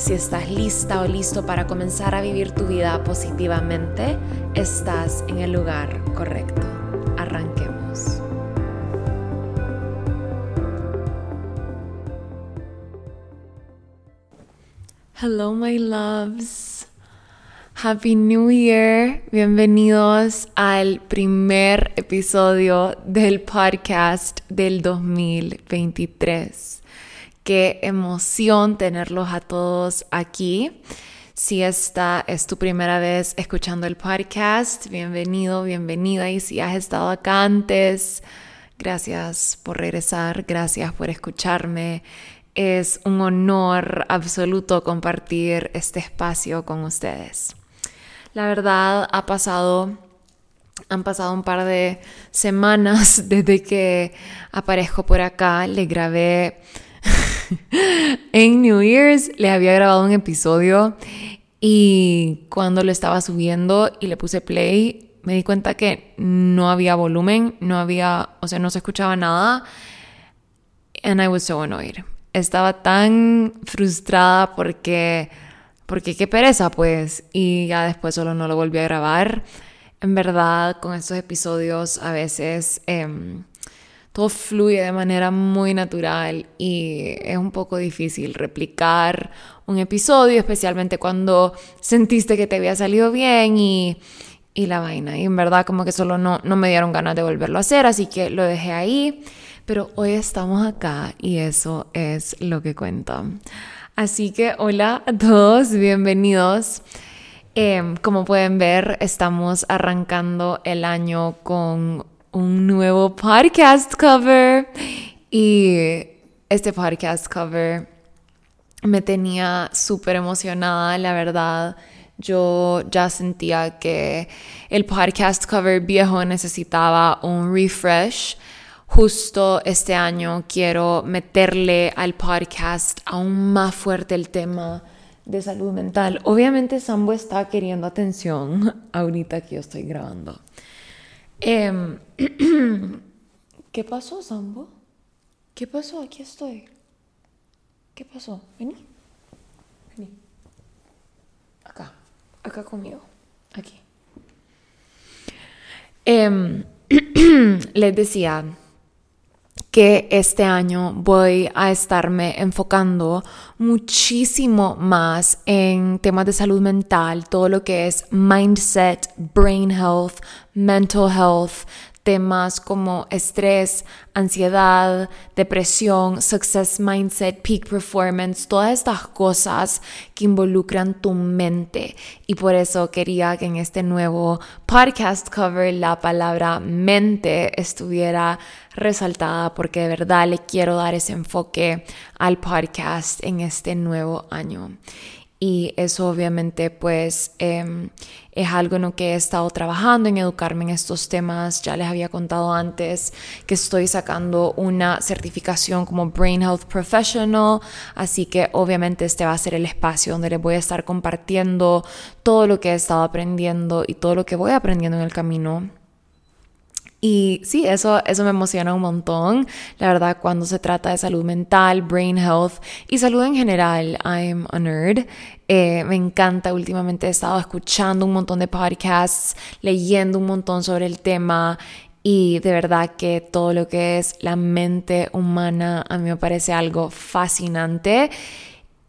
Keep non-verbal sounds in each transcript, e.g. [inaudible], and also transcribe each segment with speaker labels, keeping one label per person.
Speaker 1: Si estás lista o listo para comenzar a vivir tu vida positivamente, estás en el lugar correcto. Arranquemos. Hello my loves. Happy New Year. Bienvenidos al primer episodio del podcast del 2023. Qué emoción tenerlos a todos aquí. Si esta es tu primera vez escuchando el podcast, bienvenido, bienvenida. Y si has estado acá antes, gracias por regresar, gracias por escucharme. Es un honor absoluto compartir este espacio con ustedes. La verdad, ha pasado, han pasado un par de semanas [laughs] desde que aparezco por acá. Le grabé en New Year's le había grabado un episodio y cuando lo estaba subiendo y le puse play, me di cuenta que no había volumen, no había, o sea, no se escuchaba nada. And I was so annoyed. Estaba tan frustrada porque, porque qué pereza, pues. Y ya después solo no lo volví a grabar. En verdad, con estos episodios a veces em, todo fluye de manera muy natural y es un poco difícil replicar un episodio, especialmente cuando sentiste que te había salido bien y, y la vaina. Y en verdad como que solo no, no me dieron ganas de volverlo a hacer, así que lo dejé ahí. Pero hoy estamos acá y eso es lo que cuento. Así que hola a todos, bienvenidos. Em, como pueden ver, estamos arrancando el año con un nuevo podcast cover y este podcast cover me tenía súper emocionada, la verdad. Yo ya sentía que el podcast cover viejo necesitaba un refresh. Justo este año quiero meterle al podcast aún más fuerte el tema de salud mental. Obviamente Sambo está queriendo atención ahorita que yo estoy grabando. Em, [clears throat] ¿Qué pasó, Sambo? ¿Qué pasó? Aquí estoy. ¿Qué pasó? Vení. Vení. Acá. Acá conmigo. Aquí. Eh, [clears throat] les decía que este año voy a estarme enfocando muchísimo más en temas de salud mental, todo lo que es mindset, brain health, mental health, temas como estrés, ansiedad, depresión, success mindset, peak performance, todas estas cosas que involucran tu mente. Y por eso quería que en este nuevo podcast cover la palabra mente estuviera resaltada porque de verdad le quiero dar ese enfoque al podcast en este nuevo año y eso obviamente pues em, es algo en lo que he estado trabajando en educarme en estos temas. Ya les había contado antes que estoy sacando una certificación como Brain Health Professional así que obviamente este va a ser el espacio donde les voy a estar compartiendo todo lo que he estado aprendiendo y todo lo que voy aprendiendo en el camino y sí, eso, eso me emociona un montón. La verdad, cuando se trata de salud mental, brain health y salud en general, I'm a nerd. Eh, me encanta. Últimamente he estado escuchando un montón de podcasts, leyendo un montón sobre el tema. Y de verdad que todo lo que es la mente humana a mí me parece algo fascinante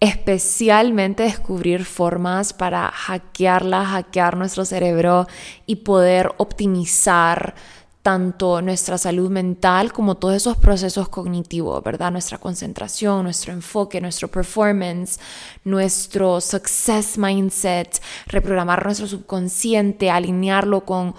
Speaker 1: especialmente descubrir formas para hackearla, hackear nuestro cerebro y poder optimizar tanto nuestra salud mental como todos esos procesos cognitivos, ¿verdad? Nuestra concentración, nuestro enfoque, nuestro performance, nuestro success mindset, reprogramar nuestro subconsciente, alinearlo con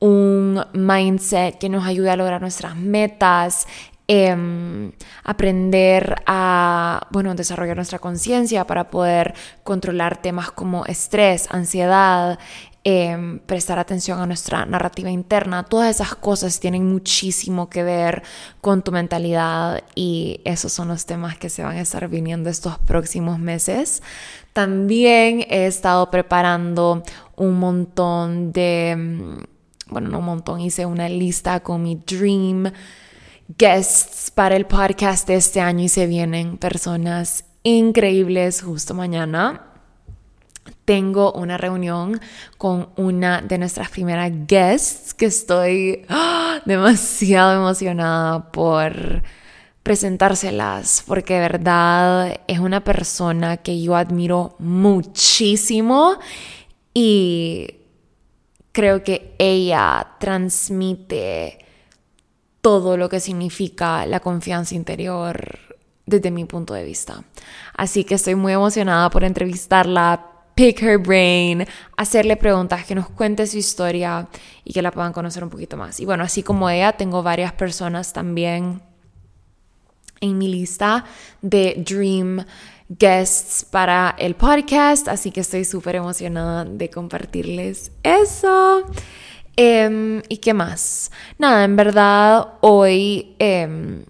Speaker 1: un mindset que nos ayude a lograr nuestras metas, Em, aprender a, bueno, desarrollar nuestra conciencia para poder controlar temas como estrés, ansiedad, em, prestar atención a nuestra narrativa interna, todas esas cosas tienen muchísimo que ver con tu mentalidad y esos son los temas que se van a estar viniendo estos próximos meses. También he estado preparando un montón de, em, bueno, no un montón, hice una lista con mi dream guests para el podcast de este año y se vienen personas increíbles justo mañana. Tengo una reunión con una de nuestras primeras guests que estoy ¡ah! demasiado emocionada por presentárselas porque de verdad es una persona que yo admiro muchísimo y creo que ella transmite todo lo que significa la confianza interior desde mi punto de vista. Así que estoy muy emocionada por entrevistarla, pick her brain, hacerle preguntas, que nos cuente su historia y que la puedan conocer un poquito más. Y bueno, así como ella, tengo varias personas también en mi lista de Dream guests para el podcast, así que estoy súper emocionada de compartirles eso. Em, ¿Y qué más? Nada, en verdad hoy em,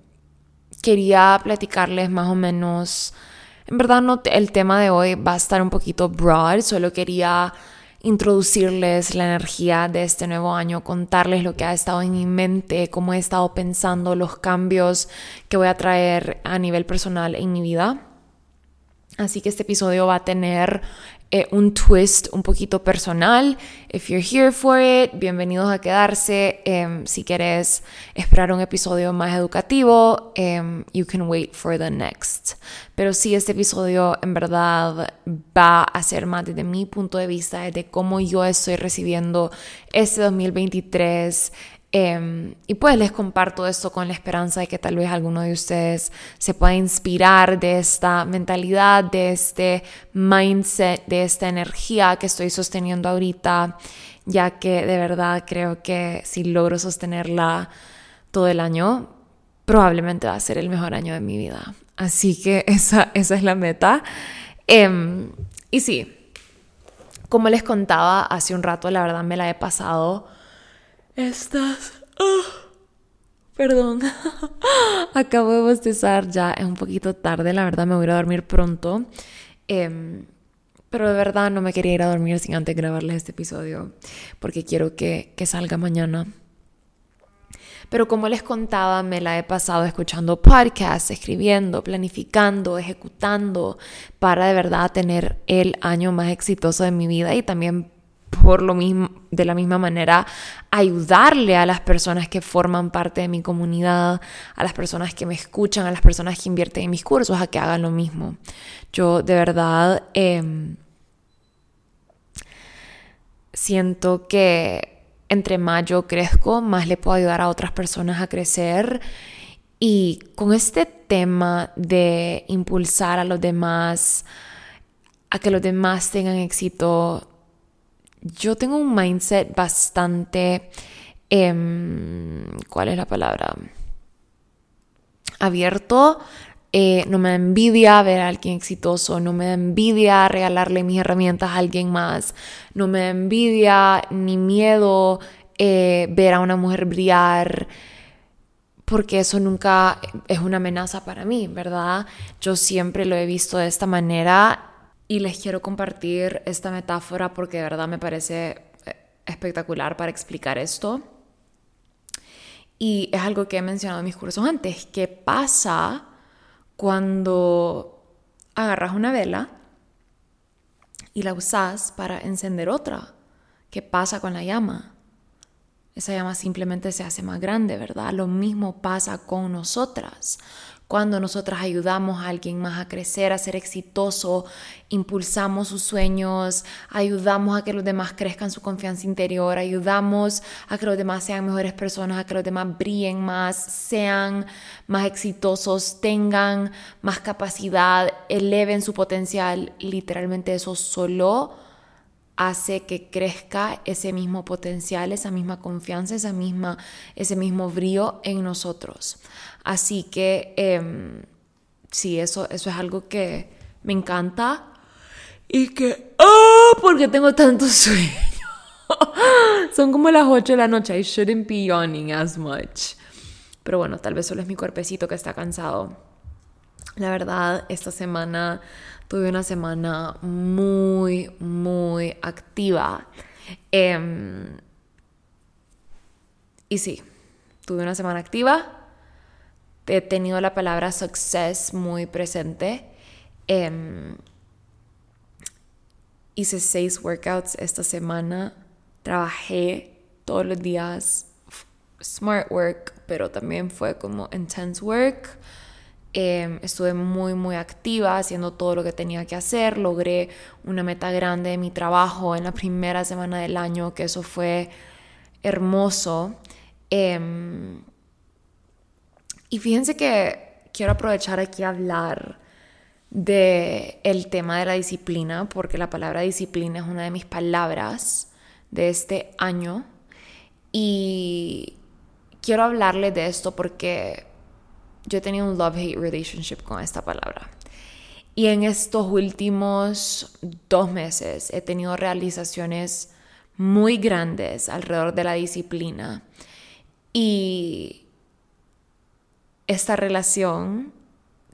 Speaker 1: quería platicarles más o menos, en verdad no, el tema de hoy va a estar un poquito broad, solo quería introducirles la energía de este nuevo año, contarles lo que ha estado en mi mente, cómo he estado pensando, los cambios que voy a traer a nivel personal en mi vida. Así que este episodio va a tener eh, un twist un poquito personal. If you're here for it, bienvenidos a quedarse. Em, si quieres esperar un episodio más educativo, um, you can wait for the next. Pero sí, este episodio en verdad va a ser más desde mi punto de vista, de cómo yo estoy recibiendo este 2023 Em, y pues les comparto esto con la esperanza de que tal vez alguno de ustedes se pueda inspirar de esta mentalidad, de este mindset, de esta energía que estoy sosteniendo ahorita, ya que de verdad creo que si logro sostenerla todo el año, probablemente va a ser el mejor año de mi vida. Así que esa, esa es la meta. Em, y sí, como les contaba hace un rato, la verdad me la he pasado Estás... Ah, perdón. [laughs] Acabo de bostezar ya, es un poquito tarde, la verdad me voy a ir a dormir pronto. Em, pero de verdad no me quería ir a dormir sin antes grabarles este episodio, porque quiero que, que salga mañana. Pero como les contaba, me la he pasado escuchando podcasts, escribiendo, planificando, ejecutando para de verdad tener el año más exitoso de mi vida y también por lo mismo, de la misma manera, ayudarle a las personas que forman parte de mi comunidad, a las personas que me escuchan, a las personas que invierten en mis cursos, a que hagan lo mismo. Yo de verdad em, siento que entre más yo crezco, más le puedo ayudar a otras personas a crecer. Y con este tema de impulsar a los demás, a que los demás tengan éxito, yo tengo un mindset bastante, em, ¿cuál es la palabra? Abierto. Eh, no me da envidia ver a alguien exitoso, no me da envidia regalarle mis herramientas a alguien más, no me da envidia ni miedo eh, ver a una mujer brillar, porque eso nunca es una amenaza para mí, ¿verdad? Yo siempre lo he visto de esta manera y les quiero compartir esta metáfora porque de verdad me parece eh, espectacular para explicar esto. Y es algo que he mencionado en mis cursos antes. ¿Qué pasa cuando agarras una vela y la usas para encender otra? ¿Qué pasa con la llama? Esa llama simplemente se hace más grande, ¿verdad? Lo mismo pasa con nosotras cuando nosotras ayudamos a alguien más a crecer, a ser exitoso, impulsamos sus sueños, ayudamos a que los demás crezcan su confianza interior, ayudamos a que los demás sean mejores personas, a que los demás brillen más, sean más exitosos, tengan más capacidad, eleven su potencial, literalmente eso solo hace que crezca ese mismo potencial, esa misma confianza, esa misma, ese mismo brillo en nosotros. Así que em, sí, eso, eso es algo que me encanta y que, ¡oh! Porque tengo tanto [laughs] sueño. Son como las 8 de la noche. I shouldn't be yawning as much. Pero bueno, tal vez solo es mi cuerpecito que está cansado. La verdad, esta semana tuve una semana muy, muy activa. Em, y sí, tuve una semana activa. He tenido la palabra success muy presente. Em, hice seis workouts esta semana. Trabajé todos los días smart work, pero también fue como intense work. Em, estuve muy, muy activa haciendo todo lo que tenía que hacer. Logré una meta grande de mi trabajo en la primera semana del año, que eso fue hermoso. Em, y fíjense que quiero aprovechar aquí a hablar de el tema de la disciplina, porque la palabra disciplina es una de mis palabras de este año. Y quiero hablarle de esto porque yo he tenido un love-hate relationship con esta palabra. Y en estos últimos dos meses he tenido realizaciones muy grandes alrededor de la disciplina. Y esta relación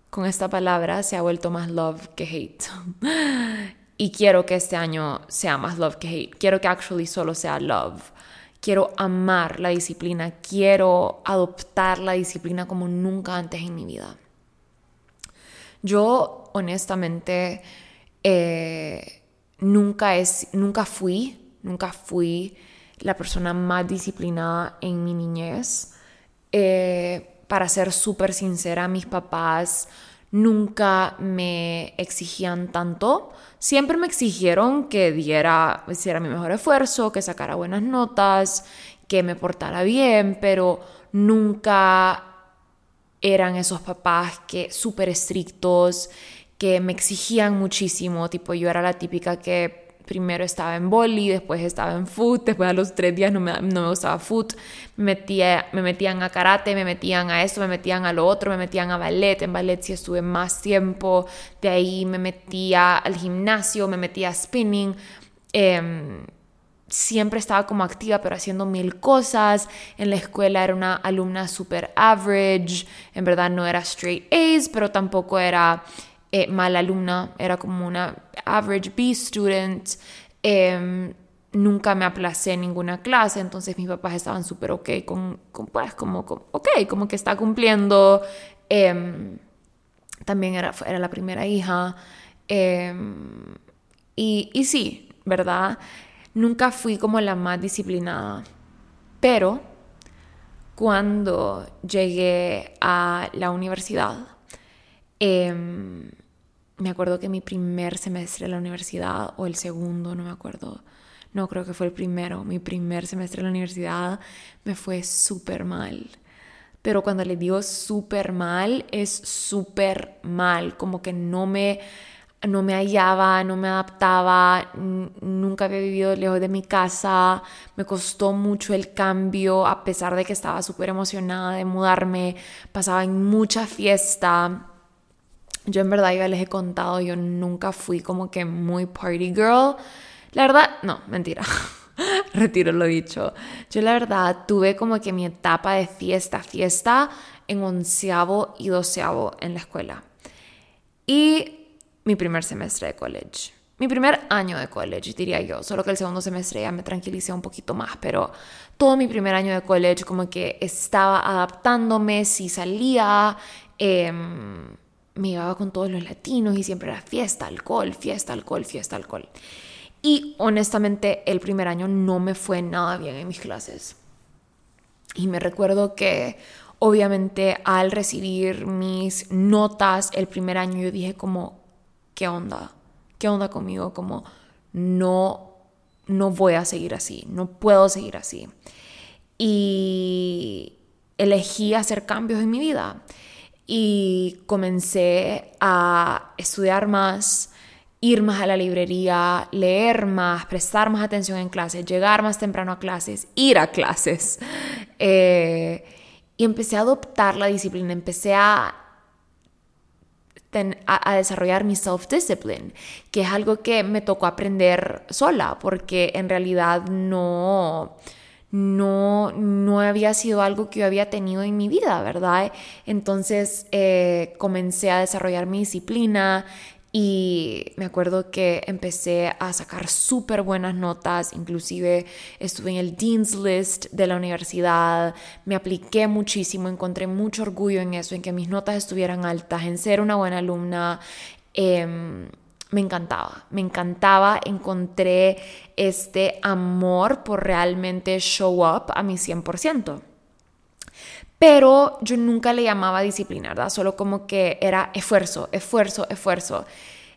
Speaker 1: con esta palabra se ha vuelto más love que hate. [laughs] y quiero que este año sea más love que hate. Quiero que actually solo sea love quiero amar la disciplina, quiero adoptar la disciplina como nunca antes en mi vida. Yo honestamente eh, nunca, es, nunca fui, nunca fui la persona más disciplinada en mi niñez. Eh, para ser súper sincera, mis papás nunca me exigían tanto. Siempre me exigieron que diera, hiciera mi mejor esfuerzo, que sacara buenas notas, que me portara bien, pero nunca eran esos papás que súper estrictos, que me exigían muchísimo, tipo yo era la típica que primero estaba en boli, después estaba en foot, después a los tres días no me, no me gustaba foot, me, metía, me metían a karate, me metían a esto, me metían a lo otro, me metían a ballet, en ballet sí estuve más tiempo, de ahí me metía al gimnasio, me metía a spinning, em, siempre estaba como activa, pero haciendo mil cosas. En la escuela era una alumna super average. En verdad no era straight A's, pero tampoco era eh, mala alumna, era como una average B student. Em, nunca me aplacé en ninguna clase, entonces mis papás estaban súper ok con, pues, como, ok, como que está cumpliendo. Em, también era, era la primera hija. Em, y, y sí, ¿verdad? Nunca fui como la más disciplinada, pero cuando llegué a la universidad, me acuerdo que mi primer semestre de la universidad, o el segundo, no me acuerdo, no creo que fue el primero, mi primer semestre de la universidad me fue súper mal. Pero cuando le digo súper mal, es súper mal, como que no me, no me hallaba, no me adaptaba, nunca había vivido lejos de mi casa, me costó mucho el cambio, a pesar de que estaba súper emocionada de mudarme, pasaba en mucha fiesta yo en verdad ya les he contado, yo nunca fui como que muy party girl. La verdad, no, mentira. [laughs] Retiro lo dicho. Yo la verdad tuve como que mi etapa de fiesta, fiesta en onceavo y doceavo en la escuela. Y mi primer semestre de college. Mi primer año de college, diría yo. Solo que el segundo semestre ya me tranquilicé un poquito más. Pero todo mi primer año de college como que estaba adaptándome, si salía... Eh, me llevaba con todos los latinos y siempre era fiesta, alcohol, fiesta, alcohol, fiesta, alcohol. Y honestamente el primer año no me fue nada bien en mis clases. Y me recuerdo que obviamente al recibir mis notas el primer año yo dije como, ¿qué onda? ¿Qué onda conmigo? Como no, no voy a seguir así, no puedo seguir así. Y elegí hacer cambios en mi vida y comencé a estudiar más ir más a la librería, leer más, prestar más atención en clases, llegar más temprano a clases, ir a clases. Eh, y empecé a adoptar la disciplina, empecé a, a, desarrollar mi self-discipline, que es algo que me tocó aprender sola, porque en realidad no, no, no había sido algo que yo había tenido en mi vida, ¿verdad? Entonces eh, comencé a desarrollar mi disciplina, y me acuerdo que empecé a sacar súper buenas notas, inclusive estuve en el Dean's List de la universidad, me apliqué muchísimo, encontré mucho orgullo en eso, en que mis notas estuvieran altas, en ser una buena alumna. Em, me encantaba, me encantaba, encontré este amor por realmente show up a mi 100% pero yo nunca le llamaba disciplina, ¿verdad? Solo como que era esfuerzo, esfuerzo, esfuerzo.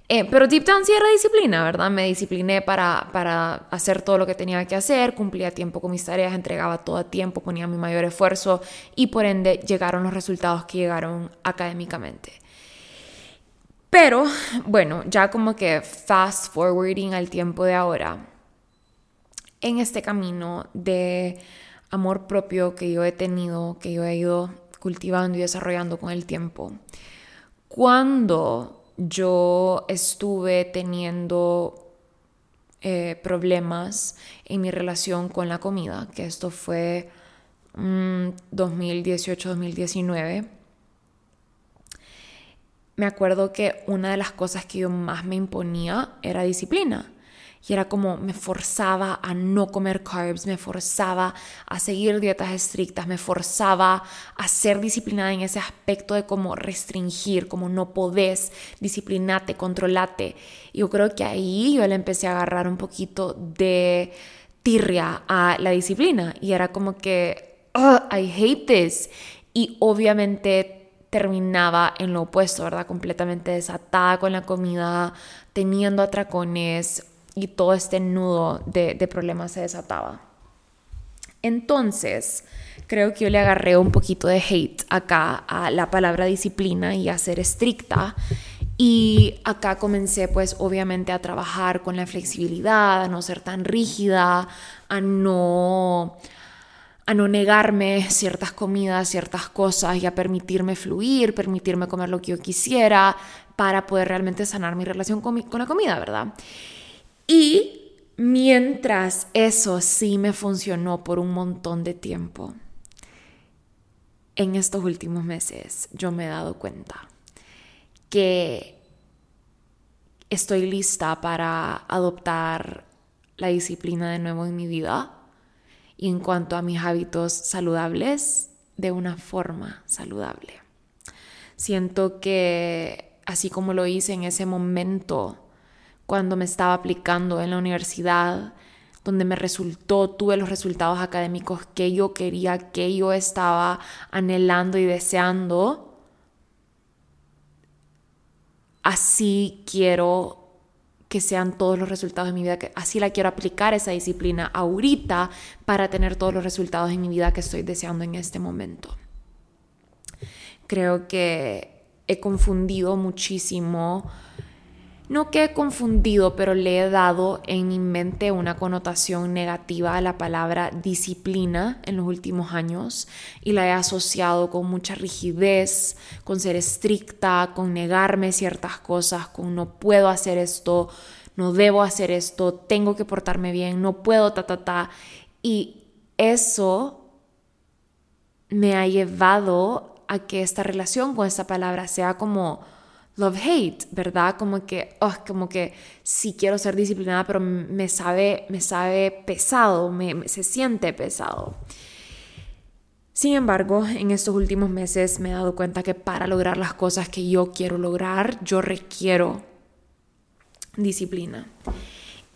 Speaker 1: Eh, pero deep down sí era disciplina, ¿verdad? Me discipliné para, para hacer todo lo que tenía que hacer, cumplía tiempo con mis tareas, entregaba todo a tiempo, ponía mi mayor esfuerzo y por ende llegaron los resultados que llegaron académicamente. Pero bueno, ya como que fast forwarding al tiempo de ahora, en este camino de amor propio que yo he tenido, que yo he ido cultivando y desarrollando con el tiempo. Cuando yo estuve teniendo eh, problemas en mi relación con la comida, que esto fue 2018-2019, mm, me acuerdo que una de las cosas que yo más me imponía era disciplina. Y era como me forzaba a no comer carbs, me forzaba a seguir dietas estrictas, me forzaba a ser disciplinada en ese aspecto de cómo restringir, como no podés, disciplinate, controlate. Yo creo que ahí yo le empecé a agarrar un poquito de tirria a la disciplina. Y era como que, I hate this. Y obviamente terminaba en lo opuesto, ¿verdad? Completamente desatada con la comida, teniendo atracones, y todo este nudo de, problemas se desataba. Entonces, creo que yo le agarré un poquito de hate acá a la palabra disciplina y a ser estricta. Y acá comencé pues obviamente a trabajar con la flexibilidad, a no ser tan rígida, a no a no negarme ciertas comidas, ciertas cosas y a permitirme fluir, permitirme comer lo que yo quisiera para poder realmente sanar mi relación con, con la comida, ¿verdad? Y mientras eso sí me funcionó por un montón de tiempo, en estos últimos meses yo me he dado cuenta que estoy lista para adoptar la disciplina de nuevo en mi vida en cuanto a mis hábitos saludables, de una forma saludable. Siento que así como lo hice en ese momento cuando me estaba aplicando en la universidad, donde me resultó, tuve los resultados académicos que yo quería, que yo estaba anhelando y deseando, así quiero que sean todos los resultados de mi vida, que así la quiero aplicar esa disciplina ahorita para tener todos los resultados en mi vida que estoy deseando en este momento. Creo que he confundido muchísimo no que he confundido, pero le he dado en mi mente una connotación negativa a la palabra disciplina en los últimos años y la he asociado con mucha rigidez, con ser estricta, con negarme ciertas cosas, con no puedo hacer esto, no debo hacer esto, tengo que portarme bien, no puedo, ta, ta, ta. Y eso me ha llevado a que esta relación con esta palabra sea como love-hate, ¿verdad? Como que, oh, como que sí quiero ser disciplinada, pero me sabe, me sabe pesado, me, se siente pesado. Sin embargo, en estos últimos meses me he dado cuenta que para lograr las cosas que yo quiero lograr, yo requiero disciplina.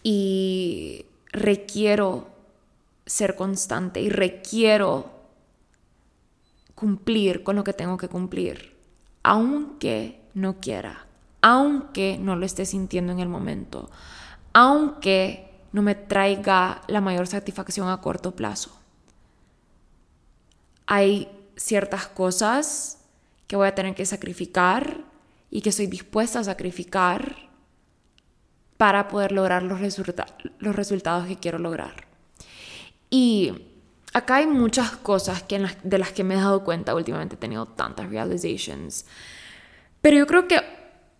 Speaker 1: Y requiero ser constante y requiero cumplir con lo que tengo que cumplir. Aunque no quiera, aunque no lo esté sintiendo en el momento, aunque no me traiga la mayor satisfacción a corto plazo. Hay ciertas cosas que voy a tener que sacrificar y que estoy dispuesta a sacrificar para poder lograr los, los resultados que quiero lograr. Y acá hay muchas cosas que de las que me he dado cuenta últimamente, he tenido tantas realizations. Pero yo creo que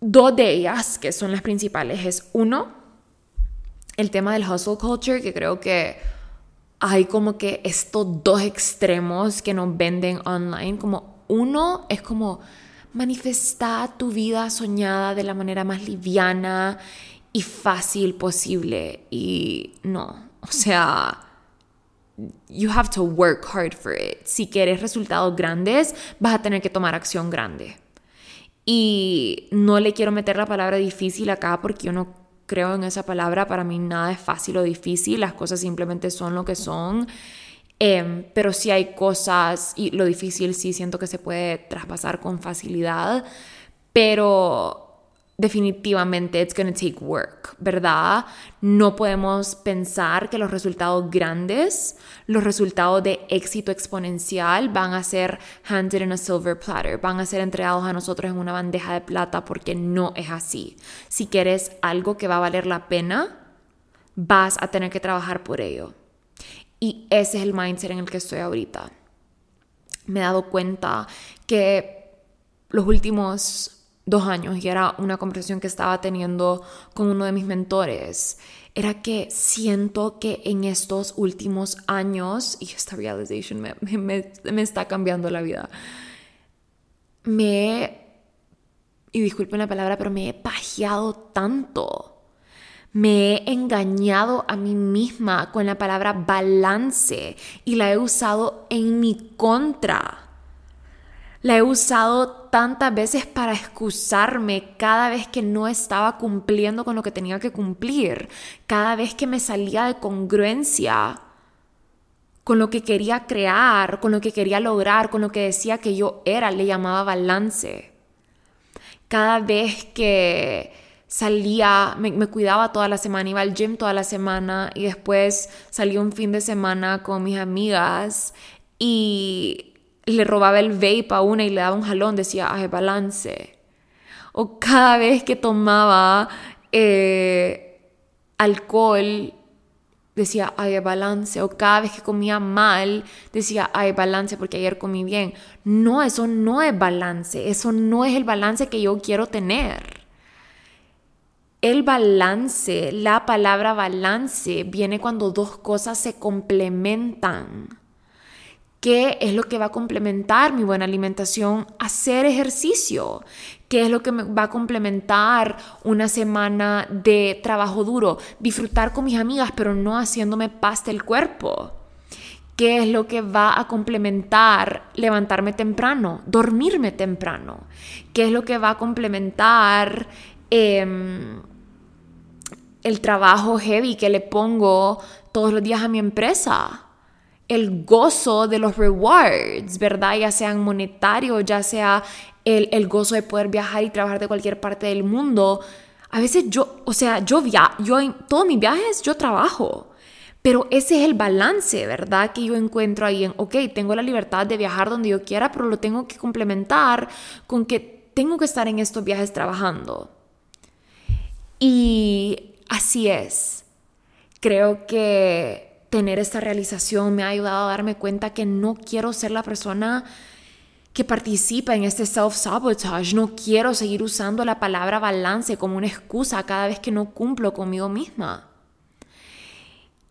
Speaker 1: dos de ellas, que son las principales, es uno, el tema del hustle culture, que creo que hay como que estos dos extremos que nos venden online, como uno es como manifestar tu vida soñada de la manera más liviana y fácil posible y no, o sea, you have to work hard for it. Si quieres resultados grandes, vas a tener que tomar acción grande. Y no le quiero meter la palabra difícil acá porque yo no creo en esa palabra. Para mí nada es fácil o difícil. Las cosas simplemente son lo que son. Em, pero sí hay cosas y lo difícil sí siento que se puede traspasar con facilidad. Pero definitivamente it's going to take work, ¿verdad? No podemos pensar que los resultados grandes, los resultados de éxito exponencial van a ser handed in a silver platter, van a ser entregados a nosotros en una bandeja de plata porque no es así. Si quieres algo que va a valer la pena, vas a tener que trabajar por ello. Y ese es el mindset en el que estoy ahorita. Me he dado cuenta que los últimos dos años y era una conversación que estaba teniendo con uno de mis mentores, era que siento que en estos últimos años, y esta realization me, me, me está cambiando la vida, me y disculpen la palabra, pero me he pajeado tanto. Me he engañado a mí misma con la palabra balance y la he usado en mi contra. La he usado tantas veces para excusarme cada vez que no estaba cumpliendo con lo que tenía que cumplir, cada vez que me salía de congruencia con lo que quería crear, con lo que quería lograr, con lo que decía que yo era, le llamaba balance. Cada vez que salía, me, cuidaba toda la semana, iba al gym toda la semana y después salía un fin de semana con mis amigas y le robaba el vape a una y le daba un jalón, decía, ay, balance. O cada vez que tomaba eh, alcohol, decía, ay, balance. O cada vez que comía mal, decía, ay, balance porque ayer comí bien. No, eso no es balance. Eso no es el balance que yo quiero tener. El balance, la palabra balance, viene cuando dos cosas se complementan. ¿Qué es lo que va a complementar mi buena alimentación? Hacer ejercicio. ¿Qué es lo que me va a complementar una semana de trabajo duro? Disfrutar con mis amigas, pero no haciéndome pasta el cuerpo. ¿Qué es lo que va a complementar levantarme temprano? Dormirme temprano. ¿Qué es lo que va a complementar em, el trabajo heavy que le pongo todos los días a mi empresa? El gozo de los rewards, ¿verdad? Ya sean monetarios, ya sea el, el, gozo de poder viajar y trabajar de cualquier parte del mundo. A veces yo, o sea, yo, via yo en todos mis viajes yo trabajo. Pero ese es el balance, ¿verdad? Que yo encuentro ahí en, ok, tengo la libertad de viajar donde yo quiera, pero lo tengo que complementar con que tengo que estar en estos viajes trabajando. Y así es. Creo que tener esta realización me ha ayudado a darme cuenta que no quiero ser la persona que participa en este self-sabotage. No quiero seguir usando la palabra balance como una excusa cada vez que no cumplo conmigo misma.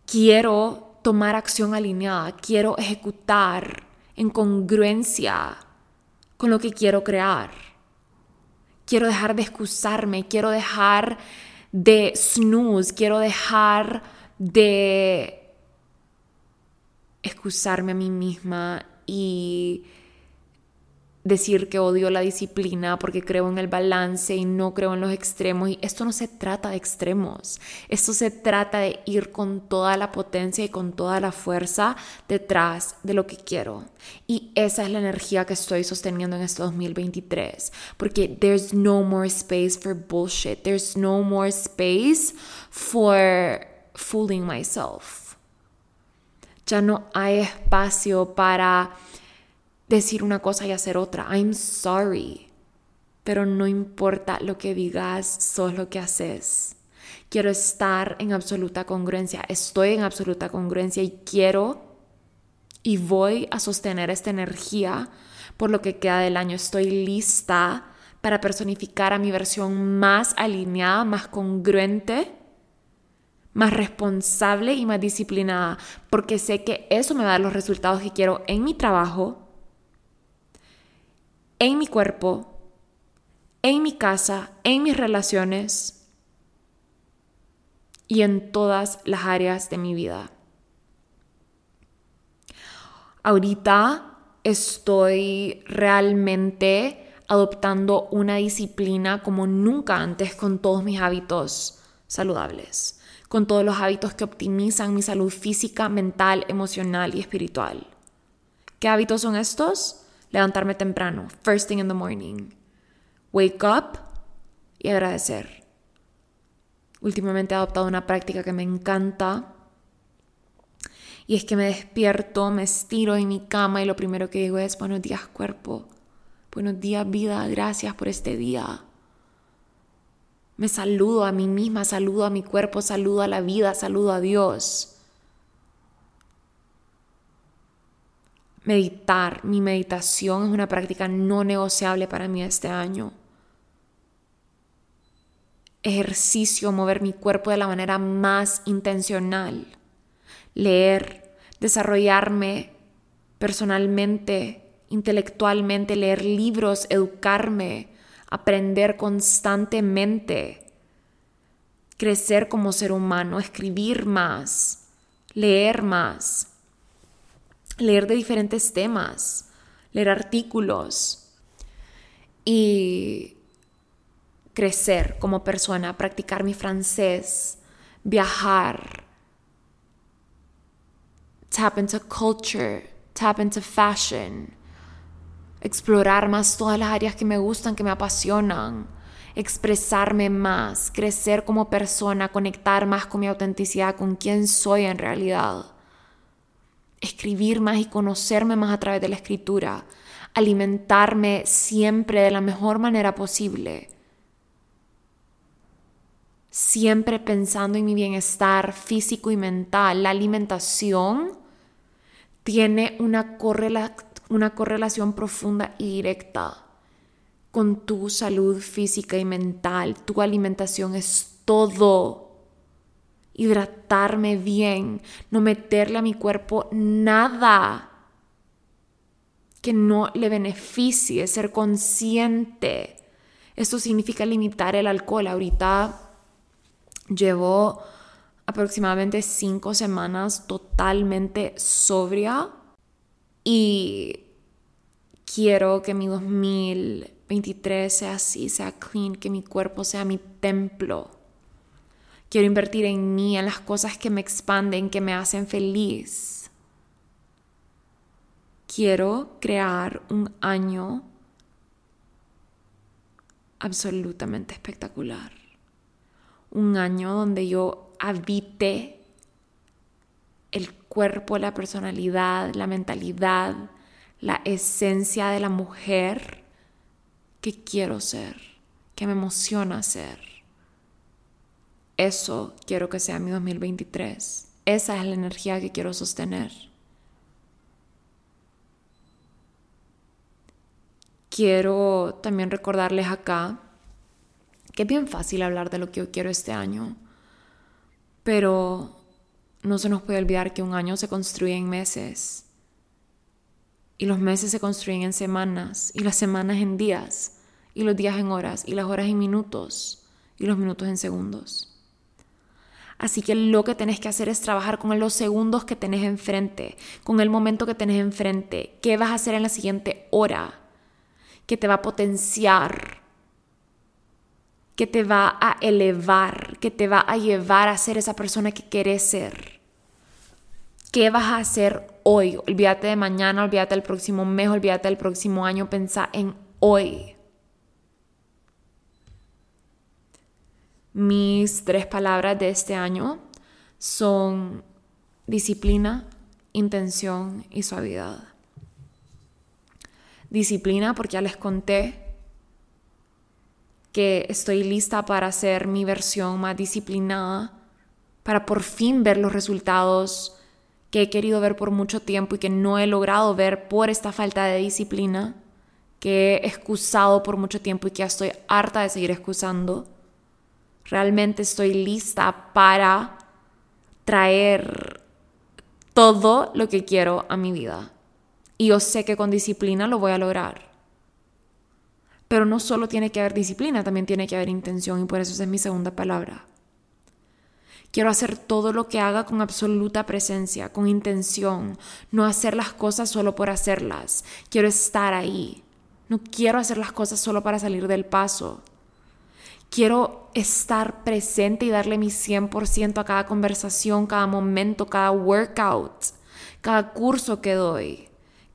Speaker 1: Quiero tomar acción alineada, quiero ejecutar en congruencia con lo que quiero crear. Quiero dejar de excusarme, quiero dejar de snooze, quiero dejar de excusarme a mí misma y decir que odio la disciplina porque creo en el balance y no creo en los extremos. Y esto no se trata de extremos, esto se trata de ir con toda la potencia y con toda la fuerza detrás de lo que quiero. Y esa es la energía que estoy sosteniendo en este 2023, porque there's no more space for bullshit, there's no more space for fooling myself. Ya no hay espacio para decir una cosa y hacer otra. I'm sorry. Pero no importa lo que digas, sos lo que haces. Quiero estar en absoluta congruencia. Estoy en absoluta congruencia y quiero y voy a sostener esta energía por lo que queda del año. Estoy lista para personificar a mi versión más alineada, más congruente, más responsable y más disciplinada, porque sé que eso me va a dar los resultados que quiero en mi trabajo, en mi cuerpo, en mi casa, en mis relaciones y en todas las áreas de mi vida. Ahorita estoy realmente adoptando una disciplina como nunca antes con todos mis hábitos saludables, con todos los hábitos que optimizan mi salud física, mental, emocional y espiritual. ¿Qué hábitos son estos? Levantarme temprano, first thing in the morning. Wake up y agradecer. Últimamente he adoptado una práctica que me encanta y es que me despierto, me estiro en mi cama y lo primero que digo es buenos días cuerpo, buenos días vida, gracias por este día. Me saludo a mí misma, saludo a mi cuerpo, saludo a la vida, saludo a Dios. Meditar, mi meditación es una práctica no negociable para mí este año. Ejercicio, mover mi cuerpo de la manera más intencional leer, desarrollarme personalmente, intelectualmente, leer libros, educarme, aprender constantemente, crecer como ser humano, escribir más, leer más, leer de diferentes temas, leer artículos y crecer como persona, practicar mi francés, viajar, tap into culture, tap into fashion, explorar más todas las áreas que me gustan, que me apasionan, expresarme más, crecer como persona, conectar más con mi autenticidad, con quién soy en realidad, escribir más y conocerme más a través de la escritura, alimentarme siempre de la mejor manera posible. Siempre pensando en mi bienestar físico y mental. La alimentación tiene una, una correlación profunda y directa con tu salud física y mental. Tu alimentación es todo. Hidratarme bien, no meterle a mi cuerpo nada que no le beneficie, ser consciente. Esto significa limitar el alcohol. Ahorita Llevo aproximadamente cinco semanas totalmente sobria y quiero que mi 2023 sea así, sea clean, que mi cuerpo sea mi templo. Quiero invertir en mí, en las cosas que me expanden, que me hacen feliz. Quiero crear un año absolutamente espectacular un año donde yo habite cuerpo, la personalidad, la mentalidad, la esencia de la mujer que quiero ser, que me emociona ser. Eso quiero que sea mi 2023. Esa es la energía que quiero sostener. Quiero también recordarles acá que es bien fácil hablar de lo que yo quiero este año, pero no se nos puede olvidar que un año se construye en meses. Y los meses se construyen en semanas y las semanas en días y los días en horas y las horas en minutos y los minutos en segundos. Así que lo que tenés que hacer es trabajar con los segundos que tenés enfrente, con el momento que tenés enfrente, qué vas a hacer en la siguiente hora, que te va a potenciar que te va a elevar, que te va a llevar a ser esa persona que quieres ser. ¿Qué vas a hacer hoy? Olvídate de mañana, olvídate del próximo mes, olvídate del próximo año, pensa en hoy. Mis tres palabras de este año son disciplina, intención y suavidad. Disciplina porque ya les conté que estoy lista para hacer mi versión más disciplinada, para por fin ver los resultados que he querido ver por mucho tiempo y que no he logrado ver por esta falta de disciplina, que he excusado por mucho tiempo y que estoy harta de seguir excusando. Realmente estoy lista para traer todo lo que quiero a mi vida. Y yo sé que con disciplina lo voy a lograr. Pero no solo tiene que haber disciplina, también tiene que haber intención y por eso esa es mi segunda palabra. Quiero hacer todo lo que haga con absoluta presencia, con intención, no hacer las cosas solo por hacerlas. Quiero estar ahí. No quiero hacer las cosas solo para salir del paso. Quiero estar presente y darle mi 100% a cada conversación, cada momento, cada workout, cada curso que doy,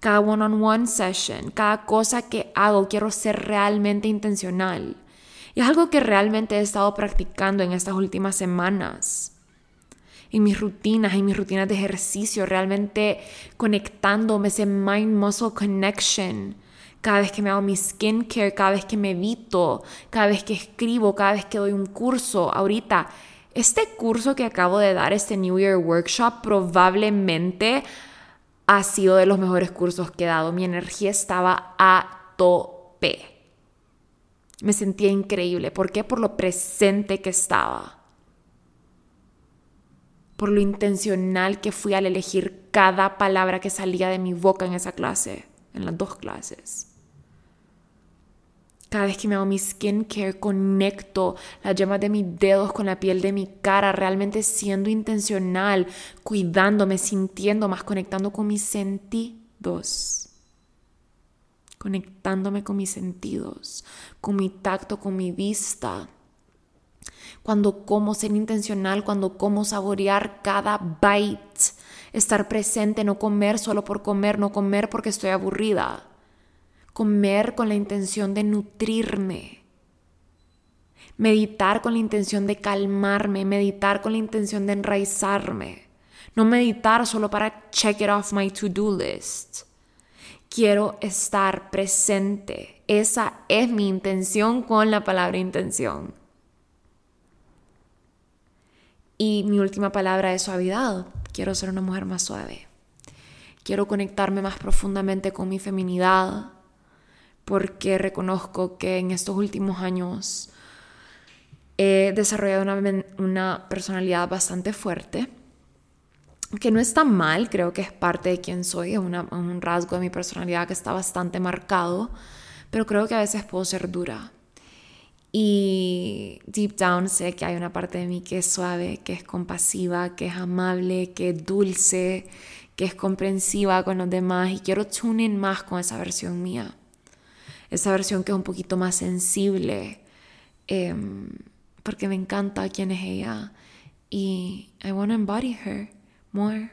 Speaker 1: cada one-on-one session, cada cosa que hago. Quiero ser realmente intencional. Y es algo que realmente he estado practicando en estas últimas semanas. En mis rutinas, en mis rutinas de ejercicio, realmente conectándome, ese mind-muscle connection cada vez que me hago mi skincare, cada vez que me evito, cada vez que escribo, cada vez que doy un curso. Ahorita, este curso que acabo de dar, este New Year Workshop, probablemente ha sido de los mejores cursos que he dado. Mi energía estaba a tope. Me sentía increíble. ¿Por qué? Por lo presente que estaba. Por lo intencional que fui al elegir cada palabra que salía de mi boca en esa clase, en las dos clases. Cada vez que me hago mi skincare, conecto las yemas de mis dedos con la piel de mi cara, realmente siendo intencional, cuidándome, sintiendo más, conectando con mis sentidos. Conectándome con mis sentidos, con mi tacto, con mi vista. Cuando como, ser intencional, cuando como, saborear cada bite. Estar presente, no comer solo por comer, no comer porque estoy aburrida comer con la intención de nutrirme, meditar con la intención de calmarme, meditar con la intención de enraizarme, no meditar solo para check it off my to-do list. Quiero estar presente. Esa es mi intención con la palabra intención. Y mi última palabra es suavidad. Quiero ser una mujer más suave. Quiero conectarme más profundamente con mi feminidad, porque reconozco que en estos últimos años he desarrollado una, personalidad bastante fuerte, que no está mal, creo que es parte de quien soy, es un rasgo de mi personalidad que está bastante marcado, pero creo que a veces puedo ser dura. Y deep down sé que hay una parte de mí que es suave, que es compasiva, que es amable, que es dulce, que es comprensiva con los demás y quiero tune in más con esa versión mía esa versión que es un poquito más sensible, em, porque me encanta quién es ella y I want to embody her more.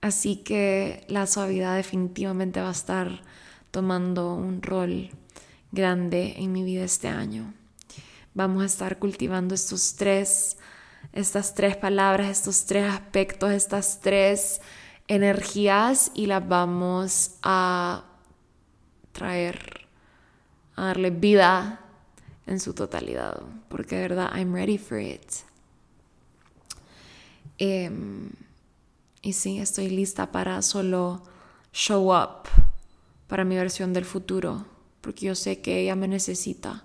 Speaker 1: Así que la suavidad definitivamente va a estar tomando un rol grande en mi vida este año. Vamos a estar cultivando estos tres, estas tres palabras, estos tres aspectos, estas tres energías y las vamos a traer a darle vida en su totalidad, porque de verdad, I'm ready for it. Em, y sí, estoy lista para solo show up para mi versión del futuro, porque yo sé que ella me necesita.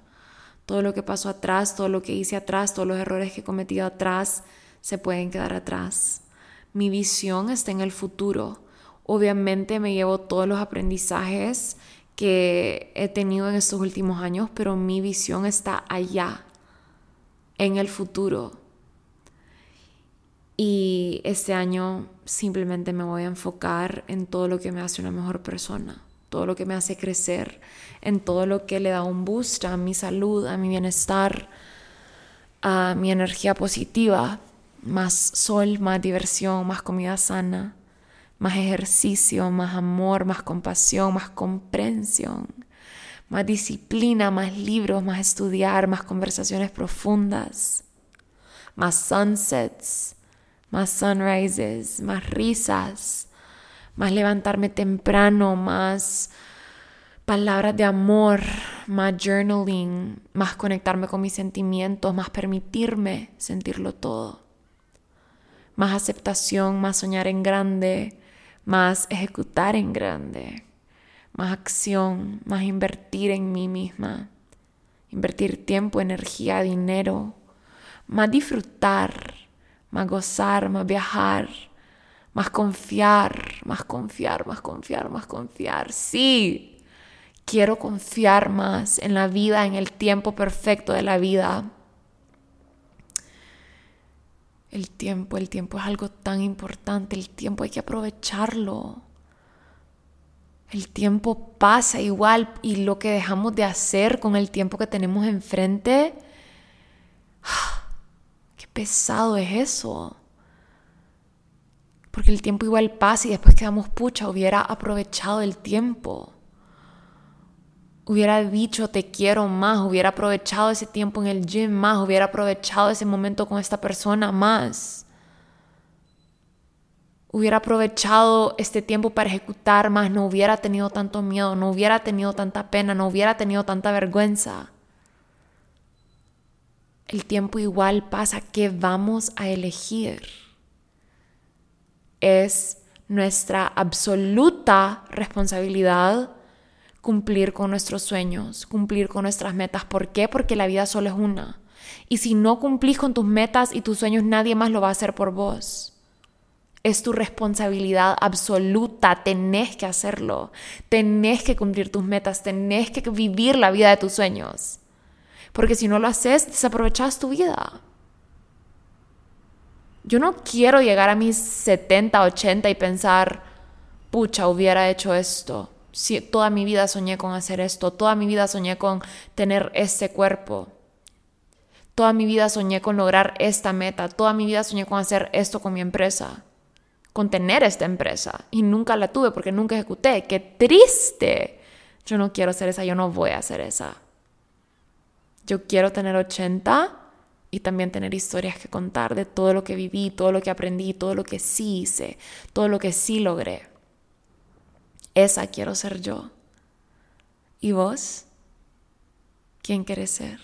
Speaker 1: Todo lo que pasó atrás, todo lo que hice atrás, todos los errores que he cometido atrás, se pueden quedar atrás. Mi visión está en el futuro. Obviamente me llevo todos los aprendizajes que he tenido en estos últimos años, pero mi visión está allá, en el futuro. Y este año simplemente me voy a enfocar en todo lo que me hace una mejor persona, todo lo que me hace crecer, en todo lo que le da un boost a mi salud, a mi bienestar, a mi energía positiva, más sol, más diversión, más comida sana más ejercicio, más amor, más compasión, más comprensión, más disciplina, más libros, más estudiar, más conversaciones profundas, más sunsets, más sunrises, más risas, más levantarme temprano, más palabras de amor, más journaling, más conectarme con mis sentimientos, más permitirme sentirlo todo. Más aceptación, más soñar en grande, más ejecutar en grande, más acción, más invertir en mí misma, invertir tiempo, energía, dinero, más disfrutar, más gozar, más viajar, más confiar, más confiar, más confiar, más confiar. Sí, quiero confiar más en la vida, en el tiempo perfecto de la vida. El tiempo, el tiempo es algo tan importante, el tiempo hay que aprovecharlo. El tiempo pasa igual y lo que dejamos de hacer con el tiempo que tenemos enfrente, qué pesado es eso. Porque el tiempo igual pasa y después quedamos pucha, hubiera aprovechado el tiempo. Hubiera dicho te quiero más, hubiera aprovechado ese tiempo en el gym más, hubiera aprovechado ese momento con esta persona más. Hubiera aprovechado este tiempo para ejecutar más, no hubiera tenido tanto miedo, no hubiera tenido tanta pena, no hubiera tenido tanta vergüenza. El tiempo igual pasa, ¿qué vamos a elegir? Es nuestra absoluta responsabilidad cumplir con nuestros sueños, cumplir con nuestras metas. ¿Por qué? Porque la vida solo es una. Y si no cumplís con tus metas y tus sueños, nadie más lo va a hacer por vos. Es tu responsabilidad absoluta, tenés que hacerlo, tenés que cumplir tus metas, tenés que vivir la vida de tus sueños. Porque si no lo haces, desaprovechas tu vida. Yo no quiero llegar a mis 70, 80 y pensar, pucha, hubiera hecho esto toda mi vida soñé con hacer esto, toda mi vida soñé con tener este cuerpo, toda mi vida soñé con lograr esta meta, toda mi vida soñé con hacer esto con mi empresa, con tener esta empresa y nunca la tuve porque nunca ejecuté. ¡Qué triste! Yo no quiero hacer esa, yo no voy a hacer esa. Yo quiero tener 80 y también tener historias que contar de todo lo que viví, todo lo que aprendí, todo lo que sí hice, todo lo que sí logré. Esa quiero ser yo. ¿Y vos? ¿Quién quieres ser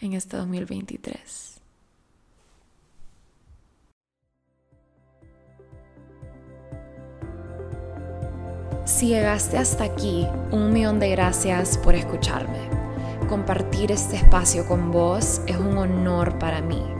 Speaker 1: en este 2023? Si llegaste hasta aquí, un millón de gracias por escucharme. Compartir este espacio con vos es un honor para mí.